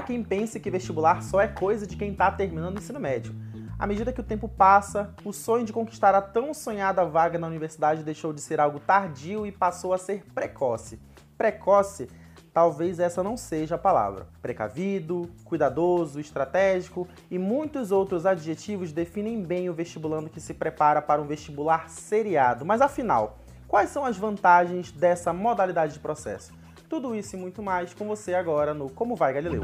Há quem pense que vestibular só é coisa de quem está terminando o ensino médio. À medida que o tempo passa, o sonho de conquistar a tão sonhada vaga na universidade deixou de ser algo tardio e passou a ser precoce. Precoce, talvez essa não seja a palavra. Precavido, cuidadoso, estratégico e muitos outros adjetivos definem bem o vestibulando que se prepara para um vestibular seriado. Mas afinal, quais são as vantagens dessa modalidade de processo? Tudo isso e muito mais com você agora no Como Vai Galileu.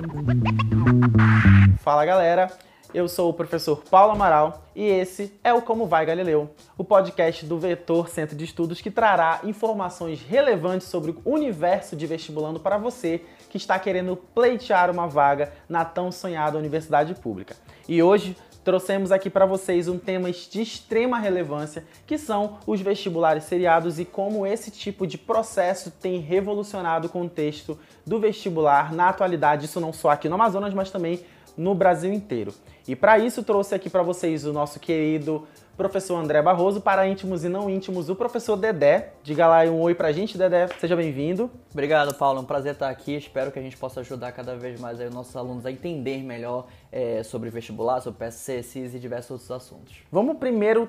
Fala galera, eu sou o professor Paulo Amaral e esse é o Como Vai Galileu, o podcast do Vetor Centro de Estudos que trará informações relevantes sobre o universo de vestibulando para você que está querendo pleitear uma vaga na tão sonhada universidade pública. E hoje trouxemos aqui para vocês um tema de extrema relevância, que são os vestibulares seriados e como esse tipo de processo tem revolucionado o contexto do vestibular na atualidade, isso não só aqui no Amazonas, mas também no Brasil inteiro. E para isso trouxe aqui para vocês o nosso querido professor André Barroso, para íntimos e não íntimos, o professor Dedé. Diga lá um oi pra gente, Dedé. Seja bem-vindo. Obrigado, Paulo. É um prazer estar aqui. Espero que a gente possa ajudar cada vez mais os nossos alunos a entender melhor é, sobre vestibular, sobre PSC, CIS e diversos outros assuntos. Vamos primeiro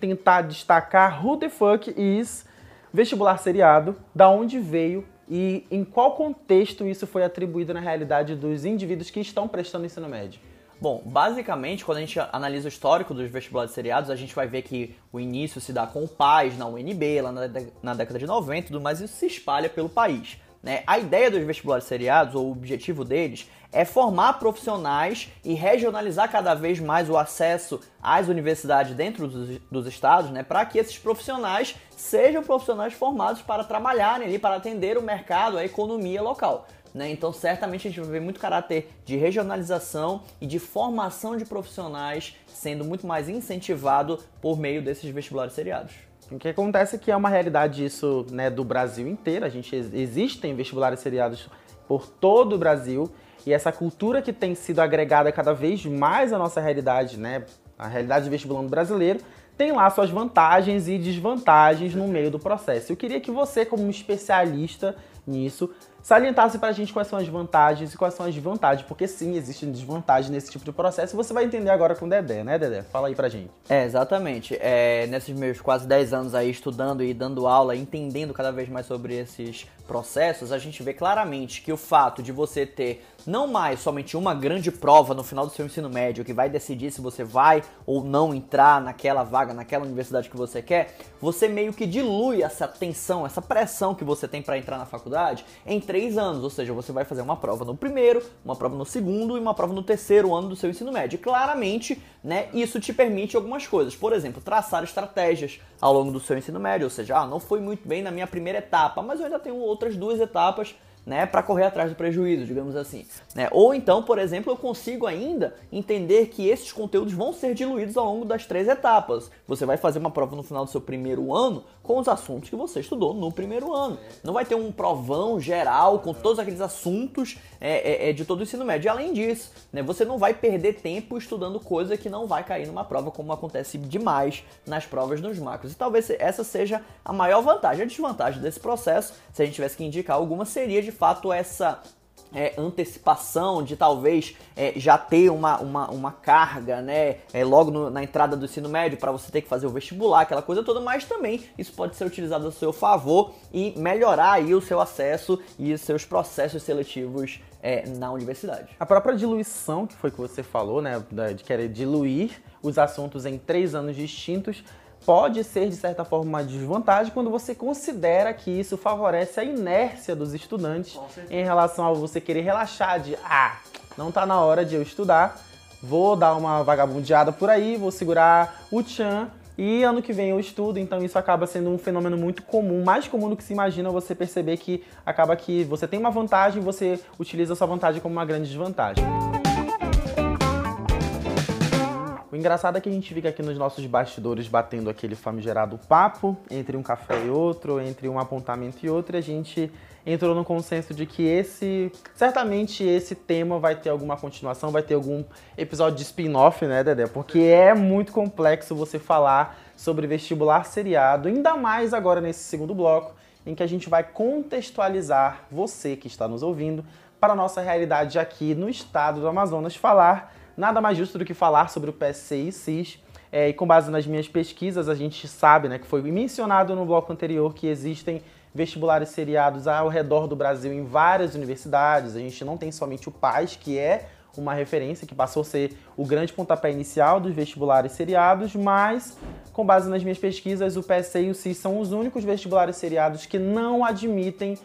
tentar destacar who the fuck is vestibular seriado, da onde veio e em qual contexto isso foi atribuído na realidade dos indivíduos que estão prestando ensino médio. Bom, basicamente, quando a gente analisa o histórico dos vestibulares seriados, a gente vai ver que o início se dá com o PAS na UNB, lá na, na década de 90 e tudo mais, isso se espalha pelo país. Né? A ideia dos vestibulares seriados, ou o objetivo deles, é formar profissionais e regionalizar cada vez mais o acesso às universidades dentro dos, dos estados, né, para que esses profissionais sejam profissionais formados para trabalharem ali, para atender o mercado, a economia local. Né? Então, certamente a gente vai ver muito caráter de regionalização e de formação de profissionais sendo muito mais incentivado por meio desses vestibulares seriados. O que acontece é que é uma realidade isso né, do Brasil inteiro. A gente existem vestibulares seriados por todo o Brasil e essa cultura que tem sido agregada cada vez mais à nossa realidade, né, a realidade do vestibulando brasileiro, tem lá suas vantagens e desvantagens no meio do processo. Eu queria que você, como especialista nisso, salientasse pra gente quais são as vantagens e quais são as desvantagens, porque sim, existem desvantagens nesse tipo de processo você vai entender agora com o Dedé, né, Dedé? Fala aí pra gente. É, exatamente. É, nesses meus quase 10 anos aí estudando e dando aula, entendendo cada vez mais sobre esses processos, a gente vê claramente que o fato de você ter não mais somente uma grande prova no final do seu ensino médio que vai decidir se você vai ou não entrar naquela vaga, naquela universidade que você quer, você meio que dilui essa tensão, essa pressão que você tem para entrar na faculdade em três anos, ou seja, você vai fazer uma prova no primeiro, uma prova no segundo e uma prova no terceiro ano do seu ensino médio. E claramente, né, isso te permite algumas coisas, por exemplo, traçar estratégias ao longo do seu ensino médio, ou seja, ah, não foi muito bem na minha primeira etapa, mas eu ainda tenho outras duas etapas né, para correr atrás do prejuízo, digamos assim. Né? Ou então, por exemplo, eu consigo ainda entender que esses conteúdos vão ser diluídos ao longo das três etapas. Você vai fazer uma prova no final do seu primeiro ano com os assuntos que você estudou no primeiro ano. Não vai ter um provão geral com todos aqueles assuntos é, é, é de todo o ensino médio. E além disso, né, você não vai perder tempo estudando coisa que não vai cair numa prova, como acontece demais nas provas nos macros. E talvez essa seja a maior vantagem. A desvantagem desse processo, se a gente tivesse que indicar alguma, seria de fato essa é, antecipação de talvez é, já ter uma, uma, uma carga, né, é, logo no, na entrada do ensino médio para você ter que fazer o vestibular, aquela coisa toda, mas também isso pode ser utilizado a seu favor e melhorar aí o seu acesso e os seus processos seletivos é, na universidade. A própria diluição, que foi que você falou, né, de querer diluir os assuntos em três anos distintos, pode ser, de certa forma, uma desvantagem quando você considera que isso favorece a inércia dos estudantes em relação a você querer relaxar de ah, não tá na hora de eu estudar, vou dar uma vagabundeada por aí, vou segurar o tchan e ano que vem eu estudo, então isso acaba sendo um fenômeno muito comum, mais comum do que se imagina você perceber que acaba que você tem uma vantagem e você utiliza essa vantagem como uma grande desvantagem. O engraçado é que a gente fica aqui nos nossos bastidores batendo aquele famigerado papo entre um café e outro, entre um apontamento e outro, e a gente entrou no consenso de que esse, certamente esse tema vai ter alguma continuação, vai ter algum episódio de spin-off, né, Dedé? Porque é muito complexo você falar sobre vestibular seriado, ainda mais agora nesse segundo bloco, em que a gente vai contextualizar você que está nos ouvindo para a nossa realidade aqui no estado do Amazonas, falar nada mais justo do que falar sobre o PSC e CIS. É, e com base nas minhas pesquisas, a gente sabe né, que foi mencionado no bloco anterior que existem vestibulares seriados ao redor do Brasil em várias universidades. A gente não tem somente o PAS, que é uma referência que passou a ser o grande pontapé inicial dos vestibulares seriados, mas com base nas minhas pesquisas, o PSC e o CIS são os únicos vestibulares seriados que não admitem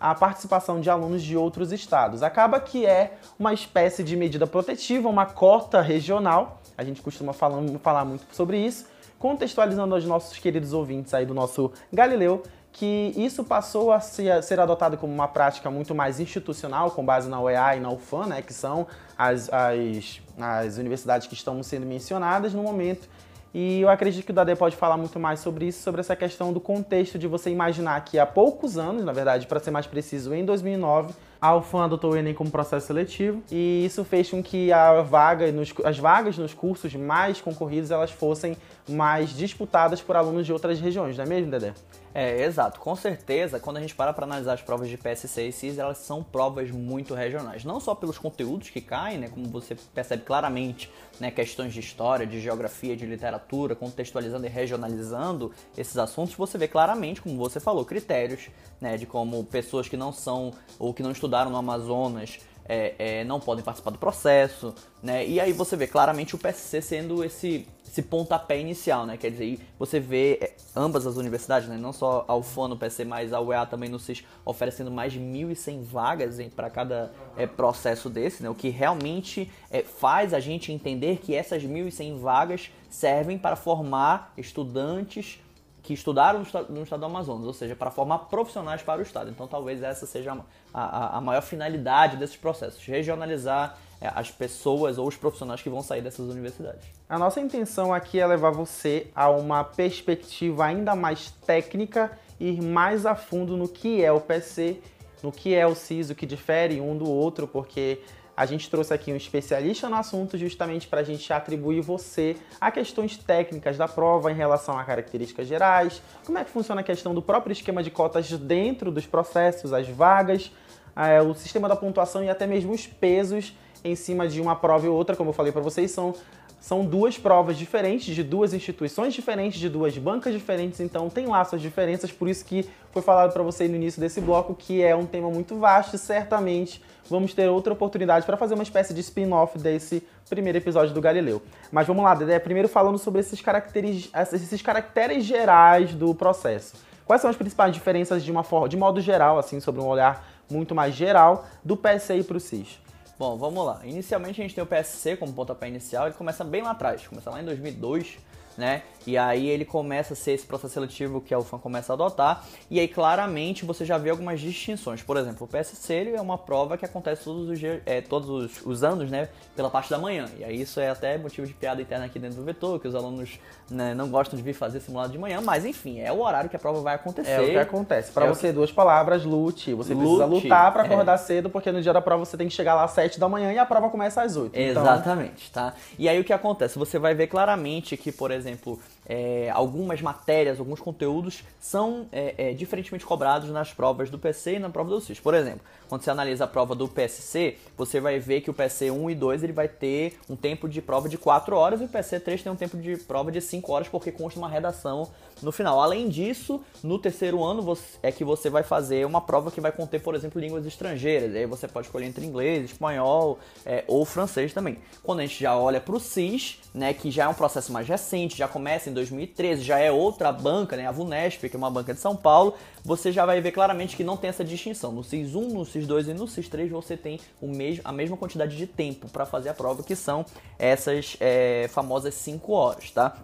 a participação de alunos de outros estados. Acaba que é uma espécie de medida protetiva, uma cota regional. A gente costuma falar, falar muito sobre isso, contextualizando aos nossos queridos ouvintes aí do nosso Galileu que isso passou a ser, ser, adotado como uma prática muito mais institucional, com base na UEA e na UFAM, né, que são as, as, as universidades que estão sendo mencionadas no momento. E eu acredito que o Dade pode falar muito mais sobre isso, sobre essa questão do contexto de você imaginar que há poucos anos, na verdade, para ser mais preciso, em 2009, a UFAM adotou o Enem como processo seletivo. E isso fez com que a vaga nos, as vagas nos cursos mais concorridos elas fossem mais disputadas por alunos de outras regiões, não é mesmo, Dedé? É, exato. Com certeza, quando a gente para para analisar as provas de PSC e CIS, elas são provas muito regionais. Não só pelos conteúdos que caem, né, como você percebe claramente, né, questões de história, de geografia, de literatura, contextualizando e regionalizando esses assuntos, você vê claramente, como você falou, critérios, né, de como pessoas que não são ou que não estudaram no Amazonas é, é, não podem participar do processo, né? E aí você vê claramente o PSC sendo esse, esse pontapé inicial, né? Quer dizer, você vê é, ambas as universidades, né? Não só a UFAM no PSC, mas a UEA também no CIS oferecendo mais de 1.100 vagas para cada é, processo desse, né? O que realmente é, faz a gente entender que essas 1.100 vagas servem para formar estudantes que estudaram no estado, do Amazonas, ou seja, para formar profissionais para o estado. Então, talvez essa seja a, a, a maior finalidade desses processos, regionalizar é, as pessoas ou os profissionais que vão sair dessas universidades. A nossa intenção aqui é levar você a uma perspectiva ainda mais técnica e ir mais a fundo no que é o PC, no que é o CIS, o que difere um do outro, porque a gente trouxe aqui um especialista no assunto justamente para a gente atribuir você a questões técnicas da prova em relação a características gerais, como é que funciona a questão do próprio esquema de cotas dentro dos processos, as vagas, é, o sistema da pontuação e até mesmo os pesos em cima de uma prova e outra, como eu falei para vocês, são são duas provas diferentes, de duas instituições diferentes, de duas bancas diferentes, então tem lá suas diferenças, por isso que foi falado para você no início desse bloco que é um tema muito vasto e certamente vamos ter outra oportunidade para fazer uma espécie de spin-off desse primeiro episódio do Galileu. Mas vamos lá, Dedé, primeiro falando sobre esses caracteres, esses caracteres gerais do processo. Quais são as principais diferenças de uma forma, de modo geral, assim, sobre um olhar muito mais geral, do PSI para o CIS? Bom, vamos lá. Inicialmente a gente tem o PSC como pontapé inicial, ele começa bem lá atrás, começa lá em 2002, né? E aí ele começa a ser esse processo seletivo que a UFAM começa a adotar, e aí claramente você já vê algumas distinções. Por exemplo, o PSC é uma prova que acontece todos os, dias, é, todos os, os, anos, né, pela parte da manhã. E aí isso é até motivo de piada interna aqui dentro do vetor, que os alunos né, não gostam de vir fazer simulado de manhã, mas enfim, é o horário que a prova vai acontecer. É o que acontece. Para é você, que... duas palavras, lute. Você lute, precisa lutar para acordar é. cedo, porque no dia da prova você tem que chegar lá às 7 da manhã e a prova começa às 8. Então Exatamente, então... tá? E aí o que acontece? Você vai ver claramente que, por exemplo, exemplo, é, algumas matérias, alguns conteúdos são é, é, diferentemente cobrados nas provas do PC e na prova do CIS. Por exemplo, quando você analisa a prova do PSC, você vai ver que o PSC 1 e 2 ele vai ter um tempo de prova de 4 horas e o PSC 3 tem um tempo de prova de 5 horas porque consta uma redação no final. Além disso, no terceiro ano você, é que você vai fazer uma prova que vai conter, por exemplo, línguas estrangeiras. Aí você pode escolher entre inglês, espanhol é, ou francês também. Quando a gente já olha para o CIS, né, que já é um processo mais recente, já começa em 2013, já é outra banca, né, a VUNESP, que é uma banca de São Paulo, você já vai ver claramente que não tem essa distinção. No CIS 1, no CIS 2 e no CIS 3 você tem o mesmo, a mesma quantidade de tempo para fazer a prova, que são essas é, famosas 5 horas, tá?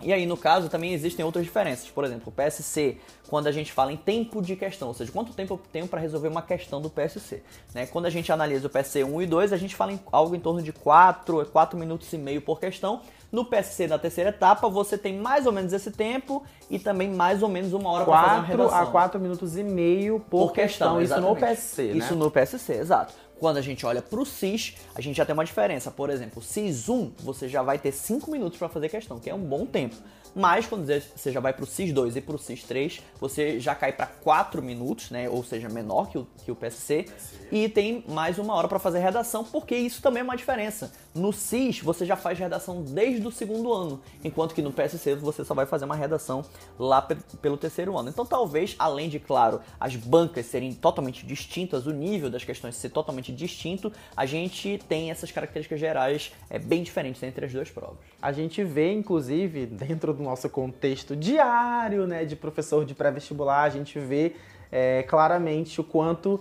E aí, no caso, também existem outras diferenças. Por exemplo, o PSC, quando a gente fala em tempo de questão, ou seja, quanto tempo eu tenho para resolver uma questão do PSC. Né? Quando a gente analisa o PSC 1 e 2, a gente fala em algo em torno de 4, 4 minutos e meio por questão. No PSC da terceira etapa, você tem mais ou menos esse tempo e também mais ou menos uma hora para fazer uma redação. 4 a 4 minutos e meio por, por questão. questão. Isso no PSC, né? Isso no PSC, exato. Quando a gente olha para o CIS, a gente já tem uma diferença. Por exemplo, CIS 1, você já vai ter 5 minutos para fazer questão, que é um bom tempo. mas quando você já vai para o CIS 2 e para o CIS 3, você já cai para 4 minutos, né? Ou seja, menor que o, que o PSC, e tem mais uma hora para fazer redação, porque isso também é uma diferença. No CIS, você já faz redação desde o segundo ano, enquanto que no PSC você só vai fazer uma redação lá pelo terceiro ano. Então, talvez, além de, claro, as bancas serem totalmente distintas, o nível das questões ser totalmente distinto, a gente tem essas características gerais é, bem diferentes entre as duas provas. A gente vê, inclusive, dentro do nosso contexto diário, né, de professor de pré-vestibular, a gente vê é, claramente o quanto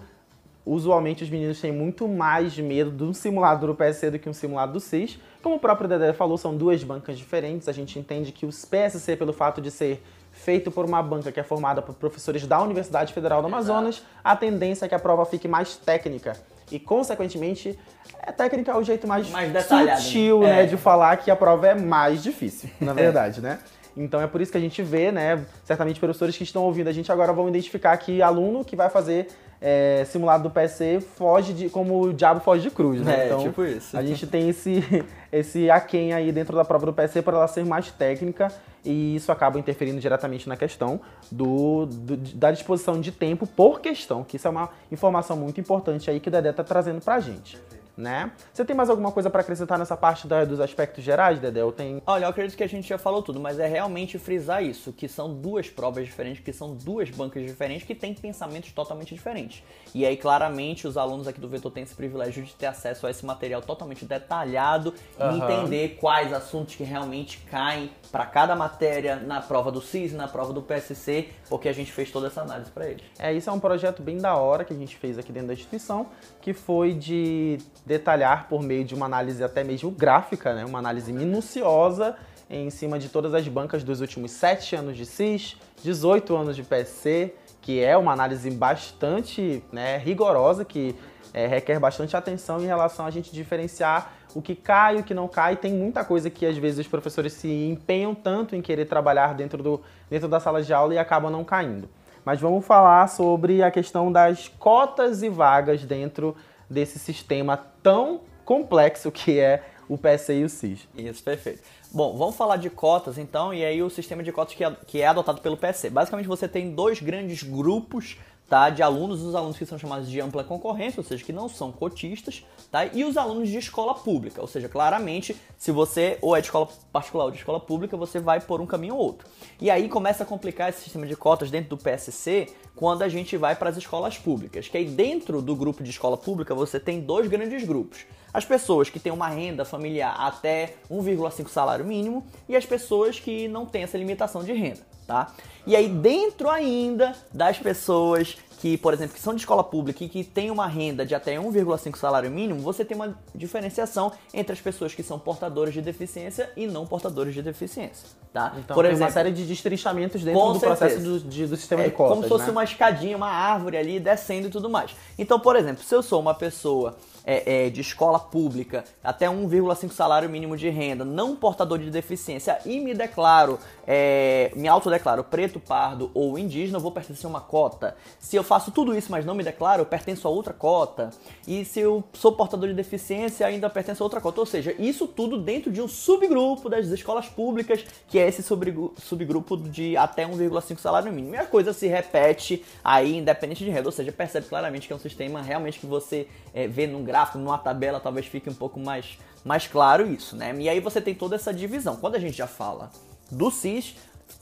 usualmente os meninos têm muito mais medo de um simulado do PSC do que um simulado do CIS. Como o próprio Dedé falou, são duas bancas diferentes. A gente entende que o PSC, pelo fato de ser feito por uma banca que é formada por professores da Universidade Federal do Amazonas, a tendência é que a prova fique mais técnica. E, consequentemente, é técnica é o jeito mais, mais sutil né? né, de falar que a prova é mais difícil, na verdade, né? Então é por isso que a gente vê, né? Certamente professores que estão ouvindo a gente agora vão identificar que aluno que vai fazer é, simulado do PSC foge de como o diabo foge de cruz, né? É, então, tipo isso. A gente tem esse, esse aquém aí dentro da prova do PSC para ela ser mais técnica e isso acaba interferindo diretamente na questão do, do, da disposição de tempo por questão, que isso é uma informação muito importante aí que o Dedé está trazendo para a gente né? Você tem mais alguma coisa para acrescentar nessa parte da, dos aspectos gerais, Dedé? Tem... Olha, eu acredito que a gente já falou tudo, mas é realmente frisar isso, que são duas provas diferentes, que são duas bancas diferentes, que têm pensamentos totalmente diferentes. E aí, claramente, os alunos aqui do Vetor têm esse privilégio de ter acesso a esse material totalmente detalhado uhum. e entender quais assuntos que realmente caem para cada matéria na prova do CIS, na prova do PSC, porque a gente fez toda essa análise para eles. É, isso é um projeto bem da hora que a gente fez aqui dentro da instituição, que foi de detalhar por meio de uma análise até mesmo gráfica, né? uma análise minuciosa em cima de todas as bancas dos últimos 7 anos de CIS, 18 anos de PSC, que é uma análise bastante né, rigorosa, que é, requer bastante atenção em relação a gente diferenciar o que cai e o que não cai. Tem muita coisa que às vezes os professores se empenham tanto em querer trabalhar dentro, do, dentro da sala de aula e acabam não caindo. Mas vamos falar sobre a questão das cotas e vagas dentro desse sistema tão complexo que é o PSE e o CIS. Isso, perfeito. Bom, vamos falar de cotas então, e aí o sistema de cotas que é, que é adotado pelo PSE. Basicamente você tem dois grandes grupos tá, de alunos, os alunos que são chamados de ampla concorrência, ou seja, que não são cotistas, tá, e os alunos de escola pública, ou seja, claramente, se você ou é de escola particular ou de escola pública, você vai por um caminho ou outro. E aí começa a complicar esse sistema de cotas dentro do PSC quando a gente vai para as escolas públicas, que aí dentro do grupo de escola pública você tem dois grandes grupos. As pessoas que têm uma renda familiar até 1,5 salário mínimo e as pessoas que não têm essa limitação de renda, tá? E aí dentro ainda das pessoas que, por exemplo, que são de escola pública e que têm uma renda de até 1,5 salário mínimo, você tem uma diferenciação entre as pessoas que são portadoras de deficiência e não portadoras de deficiência, tá? Então, por tem exemplo, uma série de destrichamentos dentro do certeza. processo do, de, do sistema é, de cotas, Como se fosse né? uma escadinha, uma árvore ali descendo e tudo mais. Então, por exemplo, se eu sou uma pessoa é, é, de escola pública, até 1,5 salário mínimo de renda, não portador de deficiência e me declaro, é, me autodeclaro preto, pardo ou indígena, eu vou pertencer a uma cota. Se eu faço tudo isso, mas não me declaro, eu pertenço a outra cota. E se eu sou portador de deficiência, ainda pertenço a outra cota. Ou seja, isso tudo dentro de um subgrupo das escolas públicas, que é esse subgrupo de até 1,5 salário mínimo. E a coisa se repete aí, independente de renda. Ou seja, percebe claramente que é um sistema realmente que você é, vê num gráfico, numa tabela, talvez fique um pouco mais, mais claro isso, né? E aí você tem toda essa divisão. Quando a gente já fala do CIS,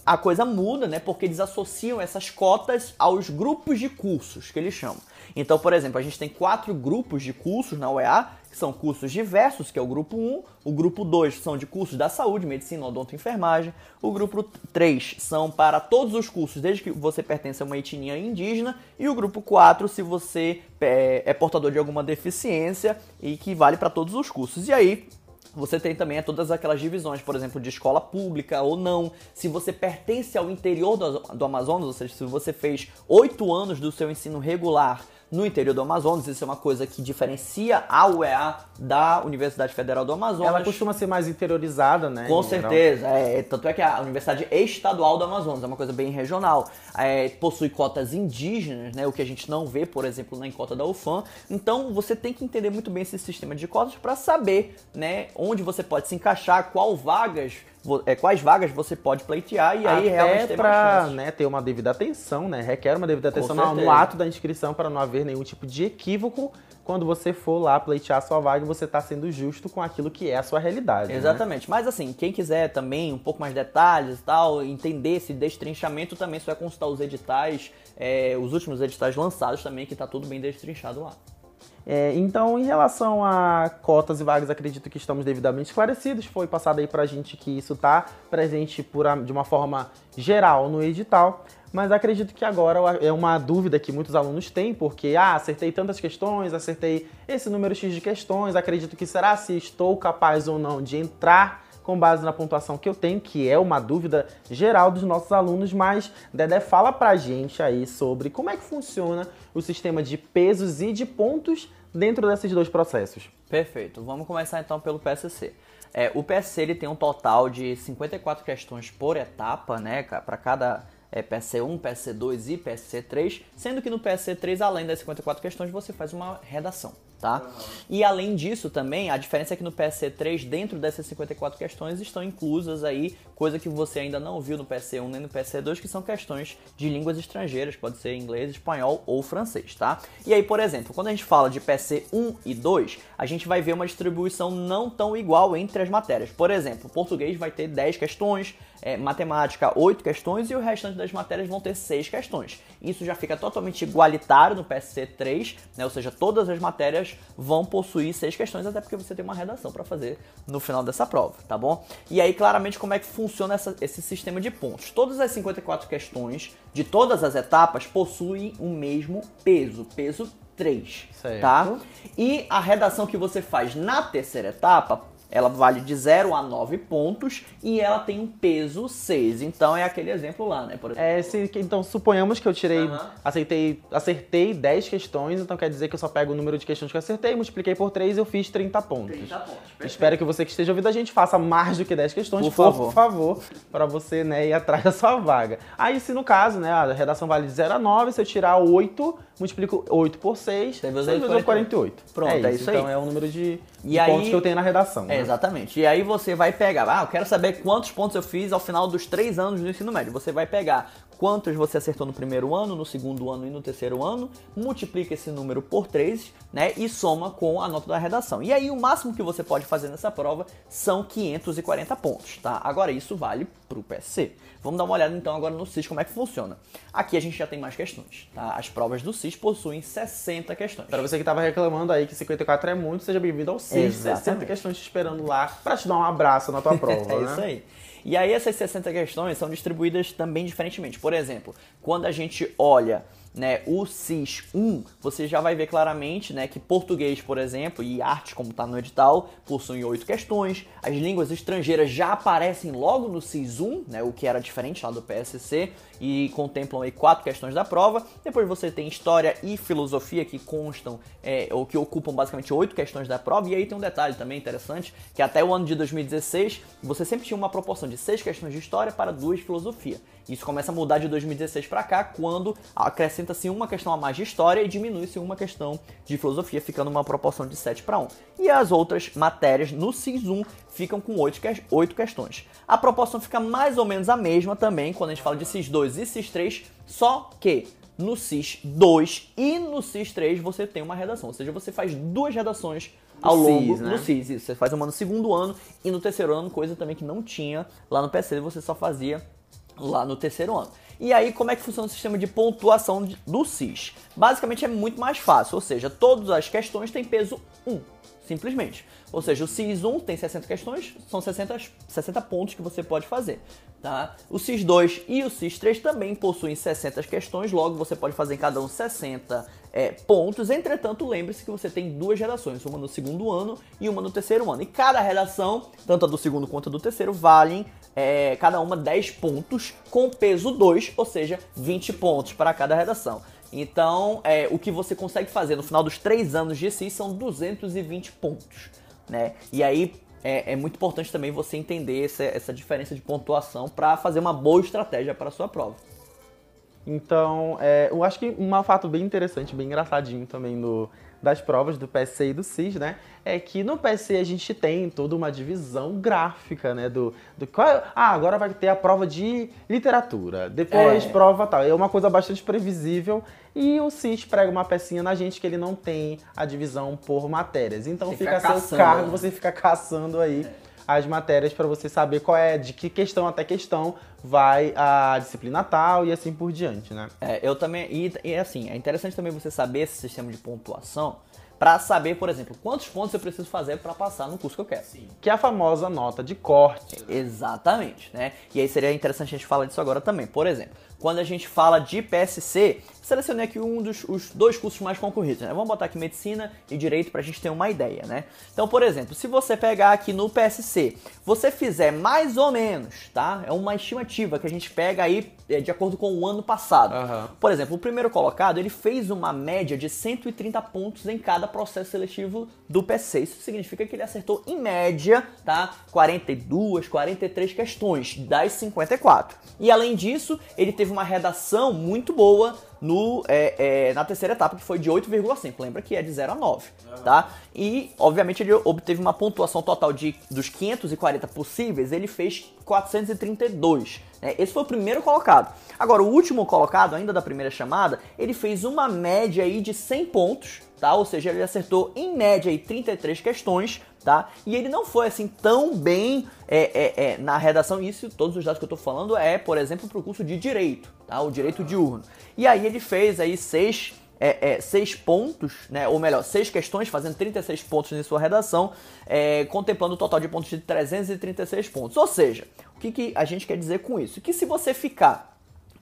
a coisa muda, né? Porque eles associam essas cotas aos grupos de cursos que eles chamam. Então, por exemplo, a gente tem quatro grupos de cursos na UEA, que são cursos diversos, que é o grupo 1, o grupo 2 são de cursos da saúde, medicina, odonto, enfermagem, o grupo 3 são para todos os cursos, desde que você pertence a uma etnia indígena, e o grupo 4 se você é, é portador de alguma deficiência e que vale para todos os cursos. E aí, você tem também todas aquelas divisões, por exemplo, de escola pública ou não. Se você pertence ao interior do, do Amazonas, ou seja, se você fez oito anos do seu ensino regular no interior do Amazonas. Isso é uma coisa que diferencia a UEA da Universidade Federal do Amazonas. Ela costuma ser mais interiorizada, né? Com certeza. É, tanto é que a Universidade Estadual do Amazonas é uma coisa bem regional. É, possui cotas indígenas, né? O que a gente não vê, por exemplo, na cota da UFAM. Então você tem que entender muito bem esse sistema de cotas para saber, né, onde você pode se encaixar, qual vagas é, quais vagas você pode pleitear e aí Até realmente tem pra, né, ter uma devida atenção, né? Requer uma devida atenção no, no certeza. ato da inscrição para não haver nenhum tipo de equívoco quando você for lá pleitear a sua vaga e você está sendo justo com aquilo que é a sua realidade. né? Exatamente. Mas assim, quem quiser também um pouco mais detalhes e tal, entender esse destrinchamento, também você vai consultar os editais, é, os últimos editais lançados também, que tá tudo bem destrinchado lá. É, então, em relação a cotas e vagas, acredito que estamos devidamente esclarecidos. Foi passado aí pra gente que isso está presente por a- de uma forma geral no edital. Mas acredito que agora é uma dúvida que muitos alunos têm, porque, ah, acertei tantas questões, acertei esse número X de questões, acredito que será se estou capaz ou não de entrar com base na pontuação que eu tenho, que é uma dúvida geral dos nossos alunos, mas Dedé fala pra gente aí sobre como é que funciona o sistema de pesos e de pontos dentro desses dois processos. Perfeito. Vamos começar então pelo PSC. É, o PSC ele tem um total de 54 questões por etapa, né, para cada é, PSC1, PSC2 e PSC3, sendo que no PSC3, além das 54 questões, você faz uma redação, tá? E além disso também, a diferença é que no PSC3, dentro dessas 54 questões, estão inclusas aí coisa que você ainda não viu no PSC1 nem no PSC2, que são questões de línguas estrangeiras, pode ser inglês, espanhol ou francês, tá? E aí, por exemplo, quando a gente fala de PSC1 e 2, a gente vai ver uma distribuição não tão igual entre as matérias. Por exemplo, português vai ter 10 questões, é, matemática 8 questões e o restante das matérias vão ter 6 questões. Isso já fica totalmente igualitário no PSC3, né? ou seja, todas as matérias vão possuir 6 questões, até porque você tem uma redação para fazer no final dessa prova, tá bom? E aí, claramente, como é que funciona essa- esse sistema de pontos? Todas as 54 questões de todas as etapas possuem o mesmo peso, peso 3, Certo. tá? E a redação que você faz na terceira etapa, ela vale de 0 a 9 pontos e ela tem um peso 6. Então é aquele exemplo lá, né? Por exemplo. É, se- então, suponhamos que eu tirei, Aham. aceitei, acertei 10 questões, então quer dizer que eu só pego o número de questões que eu acertei, multipliquei por 3 e eu fiz 30 pontos. 30 pontos. perfeito. Espero que você que esteja ouvindo a gente faça mais do que 10 questões, Por favor. por favor, para você né, ir atrás da sua vaga. Aí, se no caso, né, a redação vale de 0 a 9, se eu tirar 8, multiplico 8 por 6, Seis 6 vezes vezes 8, 48. Pronto, é isso aí. Então é o número de, de E aí- pontos que eu tenho na redação. É, né? Exatamente. E aí você vai pegar, ah, eu quero saber quantos pontos eu fiz ao final dos três anos do ensino médio. Você vai pegar quantos você acertou no primeiro ano, no segundo ano e no terceiro ano, multiplica esse número por 3, né, e soma com a nota da redação. E aí o máximo que você pode fazer nessa prova são 540 pontos, tá? Agora isso vale pro PSC. Vamos dar uma olhada então agora no CIS como é que funciona. Aqui a gente já tem mais questões, tá? As provas do CIS possuem 60 questões. Para você que estava reclamando aí que 54 é muito, seja bem-vindo ao CIS. Exatamente. 60 questões te esperando lá para te dar um abraço na tua prova, É né? isso aí. E aí essas 60 questões são distribuídas também diferentemente. Por exemplo, quando a gente olha né, o CIS 1, você já vai ver claramente né, que português, por exemplo, e arte, como está no edital, possuem 8 questões. As línguas estrangeiras já aparecem logo no CIS 1, né, o que era diferente lá do PSC, e contemplam aí 4 questões da prova. Depois você tem história e filosofia, que constam, é, ou que ocupam basicamente 8 questões da prova. E aí tem um detalhe também interessante, que até o ano de 2016, você sempre tinha uma proporção de 6 questões de história para 2 de filosofia. Isso começa a mudar de 2016 para cá, quando acrescenta-se uma questão a mais de história e diminui-se uma questão de filosofia, ficando uma proporção de 7 para 1. E as outras matérias no CIS 1 ficam com 8, que- 8 questões. A proporção fica mais ou menos a mesma também quando a gente fala de CIS 2 e CIS 3, só que no CIS 2 e no CIS 3 você tem uma redação, ou seja, você faz duas redações ao No longo CIS, né? no CIS. Isso, você faz uma no segundo ano e no terceiro ano, coisa também que não tinha lá no PC, você só fazia lá no terceiro ano. E aí, como é que funciona o sistema de pontuação do CIS? Basicamente é muito mais fácil, ou seja, todas as questões têm peso 1, simplesmente. Ou seja, o CIS 1 tem 60 questões, são 60, 60 pontos que você pode fazer. Tá? O CIS 2 e o CIS 3 também possuem 60 questões, logo você pode fazer em cada um 60 é, pontos. Entretanto, lembre-se que você tem duas redações, uma no segundo ano e uma no terceiro ano. E cada redação, tanto a do segundo quanto a do terceiro, valem é, cada uma 10 pontos com peso 2, ou seja, 20 pontos para cada redação. Então, é, o que você consegue fazer no final dos três anos de CIS são 220 pontos. Né? E aí é, é muito importante também você entender essa, essa diferença de pontuação para fazer uma boa estratégia para a sua prova. Então, é, eu acho que um fato bem interessante, bem engraçadinho também no, das provas do PSC e do CIS, né? É que no PSC a gente tem toda uma divisão gráfica, né? Do, do qual, é, ah, agora vai ter a prova de literatura, depois É. prova tal. É uma coisa bastante previsível e o CIS prega uma pecinha na gente que ele não tem a divisão por matérias. Então Você fica a fica seu cargo, né? você fica caçando aí as matérias para você saber qual é, de que questão até questão vai a disciplina tal e assim por diante, né? É, eu também. E, e assim, é interessante também você saber esse sistema de pontuação pra saber, por exemplo, quantos pontos eu preciso fazer pra passar no curso que eu quero. Que é a famosa nota de corte. Exatamente, né? E aí seria interessante a gente falar disso agora também. Por exemplo, quando a gente fala de PSC, selecionei aqui um dos os dois cursos mais concorridos, né? Vamos botar aqui medicina e direito pra gente ter uma ideia, né? Então, por exemplo, se você pegar aqui no PSC, você fizer mais ou menos, tá? É uma estimativa que a gente pega aí é, de acordo com o ano passado. Aham. Por exemplo, o primeiro colocado, ele fez uma média de 130 pontos em cada processo seletivo do PSC. Isso significa que ele acertou, em média, tá? 42, 43 questões das 54. E além disso, ele teve uma redação muito boa no, é, é, na terceira etapa, que foi de 8,5. Lembra que é de 0 a 9, tá? E, obviamente, ele obteve uma pontuação total de dos 540 possíveis, ele fez 432. né? Esse foi o primeiro colocado. Agora, o último colocado, ainda da primeira chamada, ele fez uma média aí de 100 pontos, tá? Ou seja, ele acertou em média aí 33 questões, tá? E ele não foi assim tão bem é, é, é, na redação. Isso, todos os dados que eu tô falando é, por exemplo, pro curso de direito, tá? O direito diurno. E aí ele fez aí seis é, é, seis pontos, né, ou melhor, seis questões, fazendo 36 pontos em sua redação, é, contemplando o total de pontos de 336 pontos. Ou seja, o que, que a gente quer dizer com isso? Que se você ficar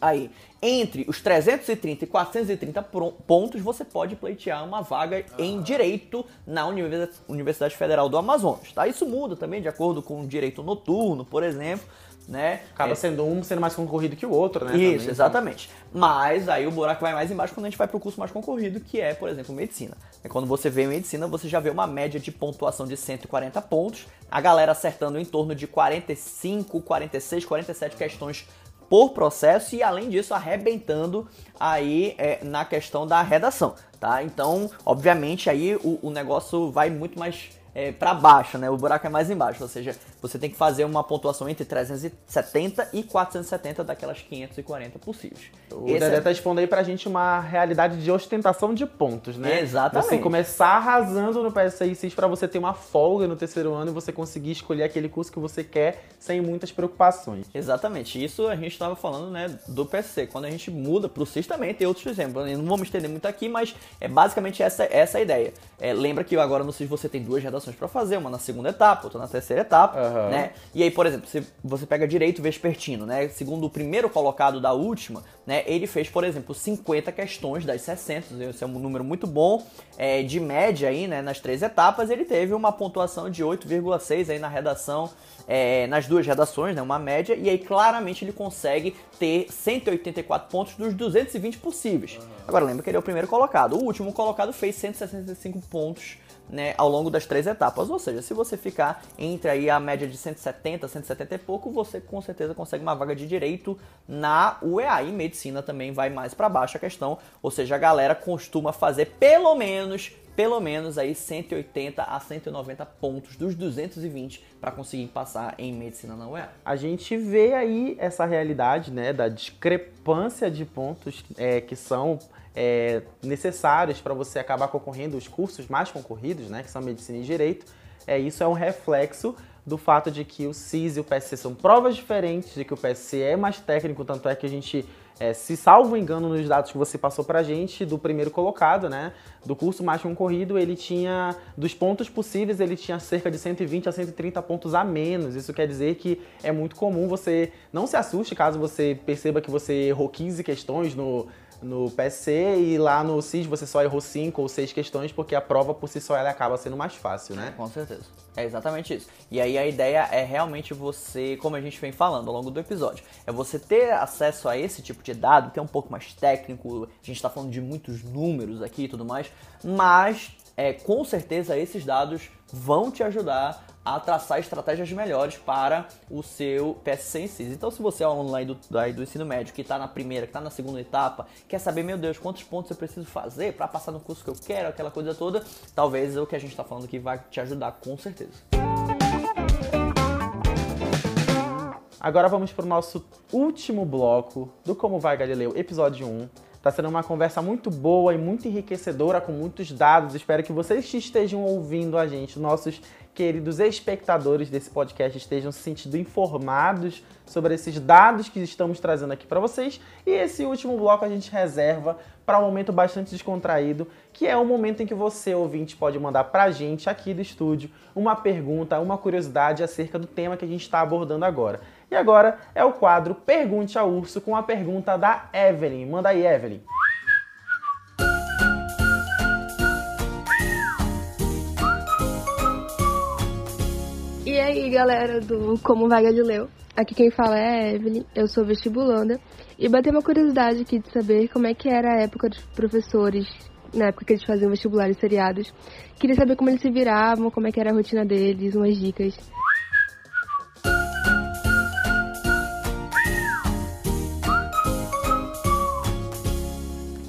aí entre os 330 e 430 pro- pontos, você pode pleitear uma vaga em direito na Univers- Universidade Federal do Amazonas. Tá? Isso muda também de acordo com o direito noturno, por exemplo. Né? Acaba É, sendo um sendo mais concorrido que o outro, né? isso, também. exatamente. Mas aí o buraco vai mais embaixo quando a gente vai pro curso mais concorrido, que é, por exemplo, medicina. É quando você vê medicina, você já vê uma média de pontuação de 140 pontos, a galera acertando em torno de 45, 46, 47 questões por processo e além disso arrebentando aí é, na questão da redação, tá? Então, obviamente aí o, o negócio vai muito mais é, para baixo, né? O buraco é mais embaixo, ou seja, você tem que fazer uma pontuação entre 370 e 470 daquelas 540 possíveis. O Esse Dedé é- tá expondo aí pra gente uma realidade de ostentação de pontos, né? Exatamente. Você começar arrasando no PSI CIS pra você ter uma folga no terceiro ano e você conseguir escolher aquele curso que você quer sem muitas preocupações. Exatamente, isso a gente estava falando né, do PC. Quando a gente muda para o CIS também tem outros exemplos. Eu não vou me estender muito aqui, mas é basicamente essa, essa a ideia. É, lembra que agora no CIS você tem duas redações para fazer, uma na segunda etapa, outra na terceira etapa, Aham. né? E aí, por exemplo, se você pega direito vespertino, né? Segundo o primeiro colocado da última, né? Ele fez, por exemplo, 50 questões das 60, esse é um número muito bom, é, de média aí, né? Nas três etapas, ele teve uma pontuação de 8,6 aí na redação, é, nas duas redações, né? Uma média, e aí claramente ele consegue ter 184 pontos dos 220 possíveis. Agora lembra que ele é o primeiro colocado. O último colocado fez 165 pontos né, ao longo das três etapas. Ou seja, se você ficar entre aí a média de 170, 170 e pouco, você com certeza consegue uma vaga de direito na UEA. E medicina também vai mais para baixo a questão. Ou seja, a galera costuma fazer pelo menos pelo menos aí 180 a 190 pontos dos 220 para conseguir passar em medicina na UEA. A gente vê aí essa realidade, né, da discrepância de pontos é, que são é, necessários para você acabar concorrendo os cursos mais concorridos, né, que são medicina e direito. É, isso é um reflexo do fato de que o CIS e o PSC são provas diferentes, de que o PSC é mais técnico, tanto é que a gente, é, se salvo engano nos dados que você passou pra gente, do primeiro colocado, né, do curso mais concorrido, ele tinha, dos pontos possíveis, ele tinha cerca de 120 a 130 pontos a menos. Isso quer dizer que é muito comum você, não se assuste caso você perceba que você errou 15 questões no, no PSC e lá no CIS você só errou 5 ou 6 questões, porque a prova por si só ela acaba sendo mais fácil, né? Com certeza. É exatamente isso. E aí a ideia é realmente você, como a gente vem falando ao longo do episódio, é você ter acesso a esse tipo de dado, que é um pouco mais técnico, a gente está falando de muitos números aqui e tudo mais, mas é, com certeza esses dados vão te ajudar a traçar estratégias melhores para o seu PSC em si. Então, se você é um aluno do, do ensino médio que está na primeira, que está na segunda etapa, quer saber, meu Deus, quantos pontos eu preciso fazer para passar no curso que eu quero, aquela coisa toda, talvez é o que a gente está falando que vai te ajudar com certeza. Agora vamos para o nosso último bloco do Como Vai Galileu, episódio 1. Está sendo uma conversa muito boa e muito enriquecedora, com muitos dados. Espero que vocês estejam ouvindo a gente, nossos queridos espectadores desse podcast, estejam se sentindo informados sobre esses dados que estamos trazendo aqui para vocês. E esse último bloco a gente reserva para um momento bastante descontraído, que é o momento em que você, ouvinte, pode mandar para a gente aqui do estúdio uma pergunta, uma curiosidade acerca do tema que a gente está abordando agora. E agora é o quadro Pergunte ao Urso com a pergunta da Evelyn. Manda aí, Evelyn. E aí, galera do Como Vai Galileu? Aqui quem fala é a Evelyn, eu sou vestibulanda e bateu uma curiosidade aqui de saber como é que era a época dos professores, na época que eles faziam vestibulares seriados. Queria saber como eles se viravam, como é que era a rotina deles, umas dicas.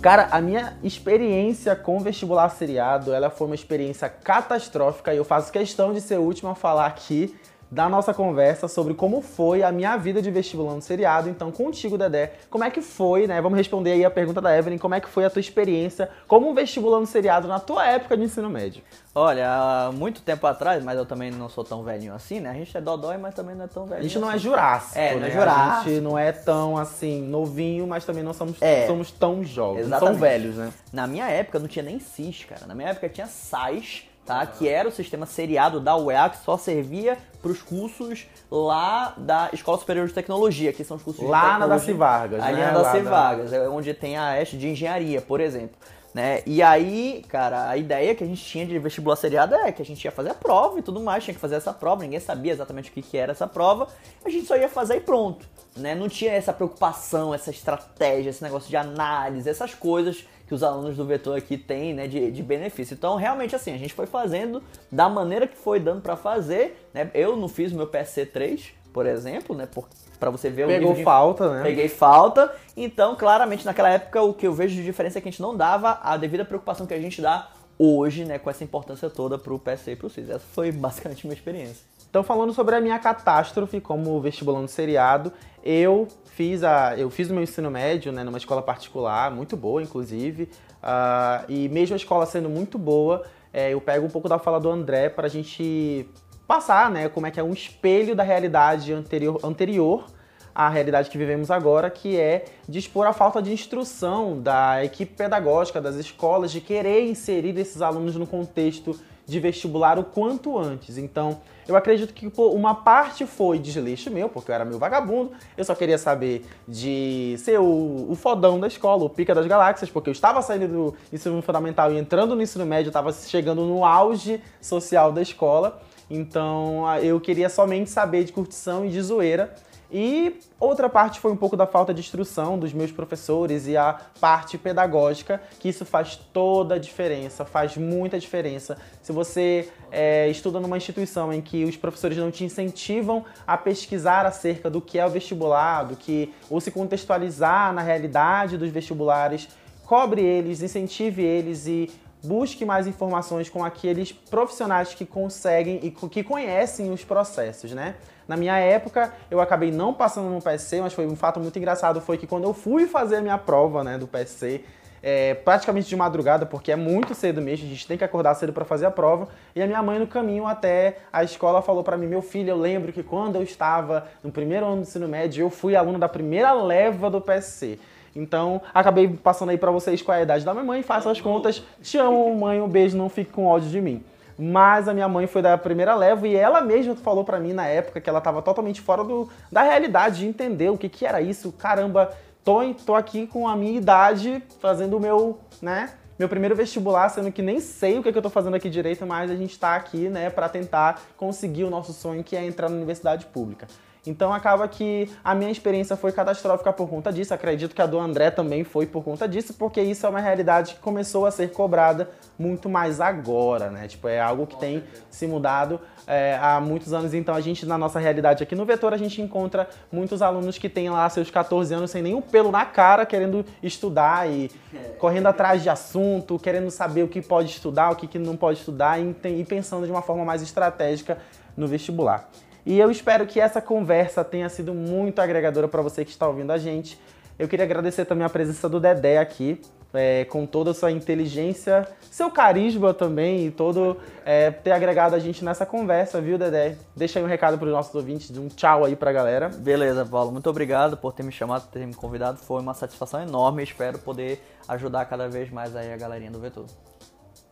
Cara, a minha experiência com vestibular seriado, ela foi uma experiência catastrófica e eu faço questão de ser o último a falar aqui da nossa conversa sobre como foi a minha vida de vestibulando seriado. Então, contigo, Dedé, como é que foi, né? Vamos responder aí a pergunta da Evelyn, como é que foi a tua experiência como um vestibulando seriado na tua época de ensino médio? Olha, há muito tempo atrás, mas eu também não sou tão velhinho assim, né? A gente é dodói, mas também não é tão velho. A gente não assim. é jurássico, É, né? não é jurássico. A gente não é tão, assim, novinho, mas também não somos, É. somos tão jovens. Não são velhos, né? Na minha época não tinha nem CIS, cara. Na minha época tinha SAIS, tá? Que era o sistema seriado da UEA que só servia para os cursos lá da Escola Superior de Tecnologia, que são os cursos de Lá na. Daci Vargas, Ali né? na Daci Vargas, é onde tem a EST de engenharia, por exemplo. Né? E aí, cara, a ideia que a gente tinha de vestibular seriado é que a gente ia fazer a prova e tudo mais, tinha que fazer essa prova, ninguém sabia exatamente o que, que era essa prova, a gente só ia fazer e pronto. Né? Não tinha essa preocupação, essa estratégia, esse negócio de análise, essas coisas que os alunos do vetor aqui têm né, de, de benefício. Então, realmente, assim, a gente foi fazendo da maneira que foi dando pra fazer. Né? Eu não fiz o meu PSC3, por exemplo, né? Por, pra você ver o Pegou nível de falta, né? Peguei falta. Então, claramente, naquela época, o que eu vejo de diferença é que a gente não dava a devida preocupação que a gente dá hoje, né, com essa importância toda pro PSC e pro CIS. Essa foi basicamente minha experiência. Então, falando sobre a minha catástrofe como vestibulando seriado, eu fiz, a, eu fiz o meu ensino médio né, numa escola particular, muito boa, inclusive. ah, e mesmo a escola sendo muito boa, é, eu pego um pouco da fala do André para a gente passar né, como é que é um espelho da realidade anterior, anterior à realidade que vivemos agora, que é dispor a falta de instrução da equipe pedagógica das escolas de querer inserir esses alunos no contexto de vestibular o quanto antes. Então, eu acredito que pô, uma parte foi desleixo meu, porque eu era meio vagabundo, eu só queria saber de ser o, o fodão da escola, o pica das galáxias, porque eu estava saindo do ensino fundamental e entrando no ensino médio, eu estava chegando no auge social da escola. Então, eu queria somente saber de curtição e de zoeira. E outra parte foi um pouco da falta de instrução dos meus professores e a parte pedagógica, que isso faz toda a diferença, faz muita diferença. Se você é, estuda numa instituição em que os professores não te incentivam a pesquisar acerca do que é o vestibular, do que, ou se contextualizar na realidade dos vestibulares, cobre eles, incentive eles e busque mais informações com aqueles profissionais que conseguem e que conhecem os processos, né? Na minha época, eu acabei não passando no PSC, mas foi um fato muito engraçado, foi que quando eu fui fazer a minha prova, né, do PSC, é, praticamente de madrugada, porque é muito cedo mesmo, a gente tem que acordar cedo para fazer a prova. E a minha mãe no caminho até a escola falou para mim, meu filho, eu lembro que quando eu estava no primeiro ano do ensino médio, eu fui aluno da primeira leva do PSC. Então, acabei passando aí pra vocês com a idade da minha mãe, faça as contas. Te amo, mãe, um beijo, não fique com ódio de mim. Mas a minha mãe foi da primeira leva e ela mesma falou pra mim na época que ela tava totalmente fora do, da realidade de entender o que que era isso. Caramba, tô, tô aqui com a minha idade fazendo o meu, né, meu primeiro vestibular, sendo que nem sei o que, que eu tô fazendo aqui direito, mas a gente tá aqui, né, pra tentar conseguir o nosso sonho, que é entrar na universidade pública. Então acaba que a minha experiência foi catastrófica por conta disso. Acredito que a do André também foi por conta disso, porque isso é uma realidade que começou a ser cobrada muito mais agora, né? Tipo, é algo que tem se mudado é, há muitos anos. Então a gente, na nossa realidade aqui no Vetor, a gente encontra muitos alunos que têm lá seus 14 anos sem nenhum pelo na cara, querendo estudar e correndo atrás de assunto, querendo saber o que pode estudar, o que, não pode estudar e, e pensando de uma forma mais estratégica no vestibular. E eu espero que essa conversa tenha sido muito agregadora para você que está ouvindo a gente. Eu queria agradecer também a presença do Dedé aqui, é, com toda a sua inteligência, seu carisma também e todo é, ter agregado a gente nessa conversa, viu, Dedé? Deixa aí um recado para os nossos ouvintes, um tchau aí para a galera. Beleza, Paulo. Muito obrigado por ter me chamado, por ter me convidado. Foi uma satisfação enorme. Espero poder ajudar cada vez mais aí a galerinha do Vetor.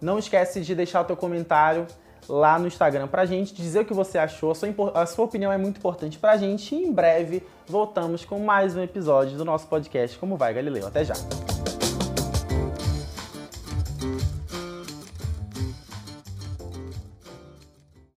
Não esquece de deixar o teu comentário lá no Instagram pra gente, dizer o que você achou. A sua, a sua opinião é muito importante pra gente. E em breve voltamos com mais um episódio do nosso podcast Como Vai Galileu. Até já!